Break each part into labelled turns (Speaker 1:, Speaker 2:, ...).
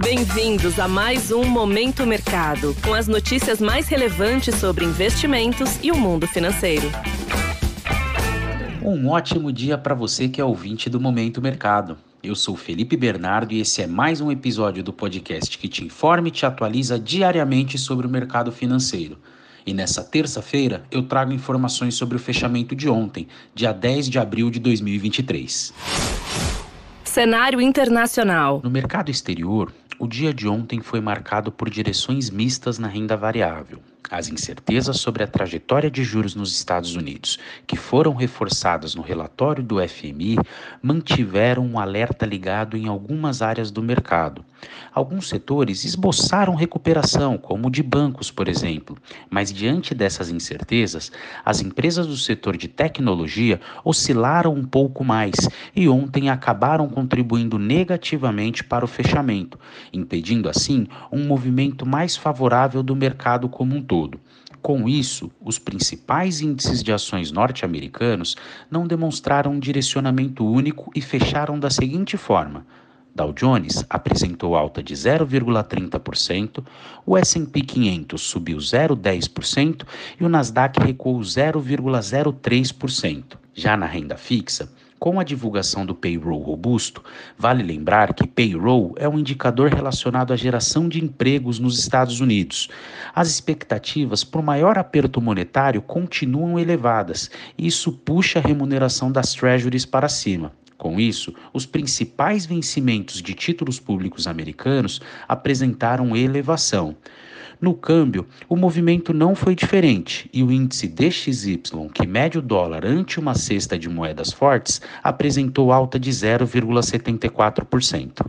Speaker 1: Bem-vindos a mais um Momento Mercado, com as notícias mais relevantes sobre investimentos e o mundo financeiro.
Speaker 2: Um ótimo dia para você que é ouvinte do Momento Mercado. Eu sou Felipe Bernardo e esse é mais um episódio do podcast que te informa e te atualiza diariamente sobre o mercado financeiro. E nessa terça-feira eu trago informações sobre o fechamento de ontem, dia 10 de abril de 2023.
Speaker 1: Cenário internacional.
Speaker 2: No mercado exterior, o dia de ontem foi marcado por direções mistas na renda variável. As incertezas sobre a trajetória de juros nos Estados Unidos, que foram reforçadas no relatório do FMI, mantiveram um alerta ligado em algumas áreas do mercado. Alguns setores esboçaram recuperação, como o de bancos, por exemplo, mas diante dessas incertezas, as empresas do setor de tecnologia oscilaram um pouco mais e ontem acabaram contribuindo negativamente para o fechamento, impedindo assim um movimento mais favorável do mercado como um todo. Com isso, os principais índices de ações norte-americanos não demonstraram um direcionamento único e fecharam da seguinte forma: Dow Jones apresentou alta de 0,30%, o S&P 500 subiu 0,10% e o Nasdaq recuou 0,03%. Já na renda fixa, com a divulgação do payroll robusto, vale lembrar que payroll é um indicador relacionado à geração de empregos nos Estados Unidos. As expectativas por maior aperto monetário continuam elevadas e isso puxa a remuneração das treasuries para cima. Com isso, os principais vencimentos de títulos públicos americanos apresentaram elevação. No câmbio, o movimento não foi diferente e o índice DXY, que mede o dólar ante uma cesta de moedas fortes, apresentou alta de 0,74%.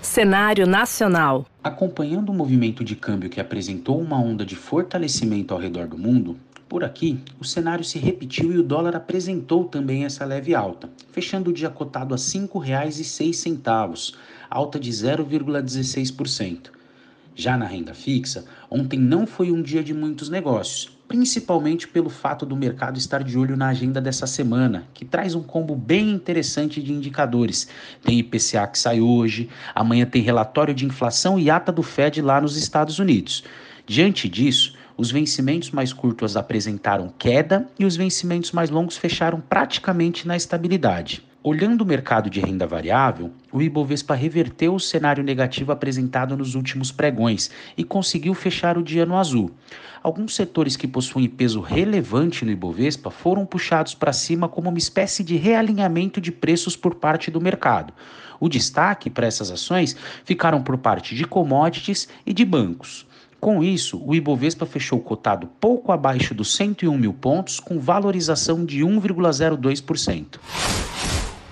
Speaker 1: Cenário nacional.
Speaker 2: Acompanhando o movimento de câmbio que apresentou uma onda de fortalecimento ao redor do mundo, por aqui, o cenário se repetiu e o dólar apresentou também essa leve alta, fechando o dia cotado a R$ 5,06, alta de 0,16%. Já na renda fixa, ontem não foi um dia de muitos negócios, principalmente pelo fato do mercado estar de olho na agenda dessa semana, que traz um combo bem interessante de indicadores. Tem IPCA que sai hoje, amanhã tem relatório de inflação e ata do Fed lá nos Estados Unidos. Diante disso, os vencimentos mais curtos apresentaram queda e os vencimentos mais longos fecharam praticamente na estabilidade. Olhando o mercado de renda variável, o Ibovespa reverteu o cenário negativo apresentado nos últimos pregões e conseguiu fechar o dia no azul. Alguns setores que possuem peso relevante no Ibovespa foram puxados para cima como uma espécie de realinhamento de preços por parte do mercado. O destaque para essas ações ficaram por parte de commodities e de bancos. Com isso, o Ibovespa fechou cotado pouco abaixo dos 101 mil pontos, com valorização de 1,02%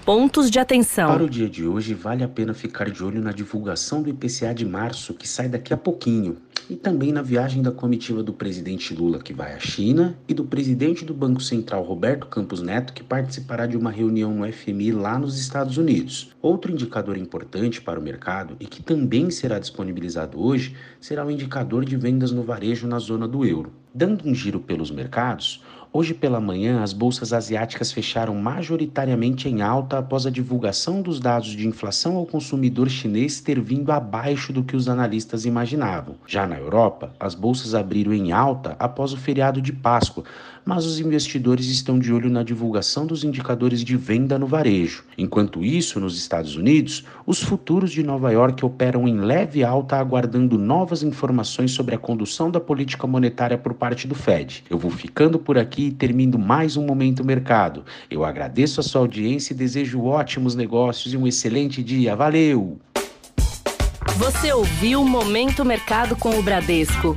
Speaker 1: pontos de atenção.
Speaker 2: Para o dia de hoje, vale a pena ficar de olho na divulgação do IPCA de março, que sai daqui a pouquinho, e também na viagem da comitiva do presidente Lula, que vai à China, e do presidente do Banco Central, Roberto Campos Neto, que participará de uma reunião no FMI lá nos Estados Unidos. Outro indicador importante para o mercado e que também será disponibilizado hoje será o indicador de vendas no varejo na zona do euro. Dando um giro pelos mercados, Hoje pela manhã, as bolsas asiáticas fecharam majoritariamente em alta após a divulgação dos dados de inflação ao consumidor chinês ter vindo abaixo do que os analistas imaginavam. Já na Europa, as bolsas abriram em alta após o feriado de Páscoa, mas os investidores estão de olho na divulgação dos indicadores de venda no varejo. Enquanto isso, nos Estados Unidos, os futuros de Nova York operam em leve alta, aguardando novas informações sobre a condução da política monetária por parte do Fed. Eu vou ficando por aqui e termino mais um Momento Mercado. Eu agradeço a sua audiência e desejo ótimos negócios e um excelente dia. Valeu!
Speaker 1: Você ouviu Momento Mercado com o Bradesco.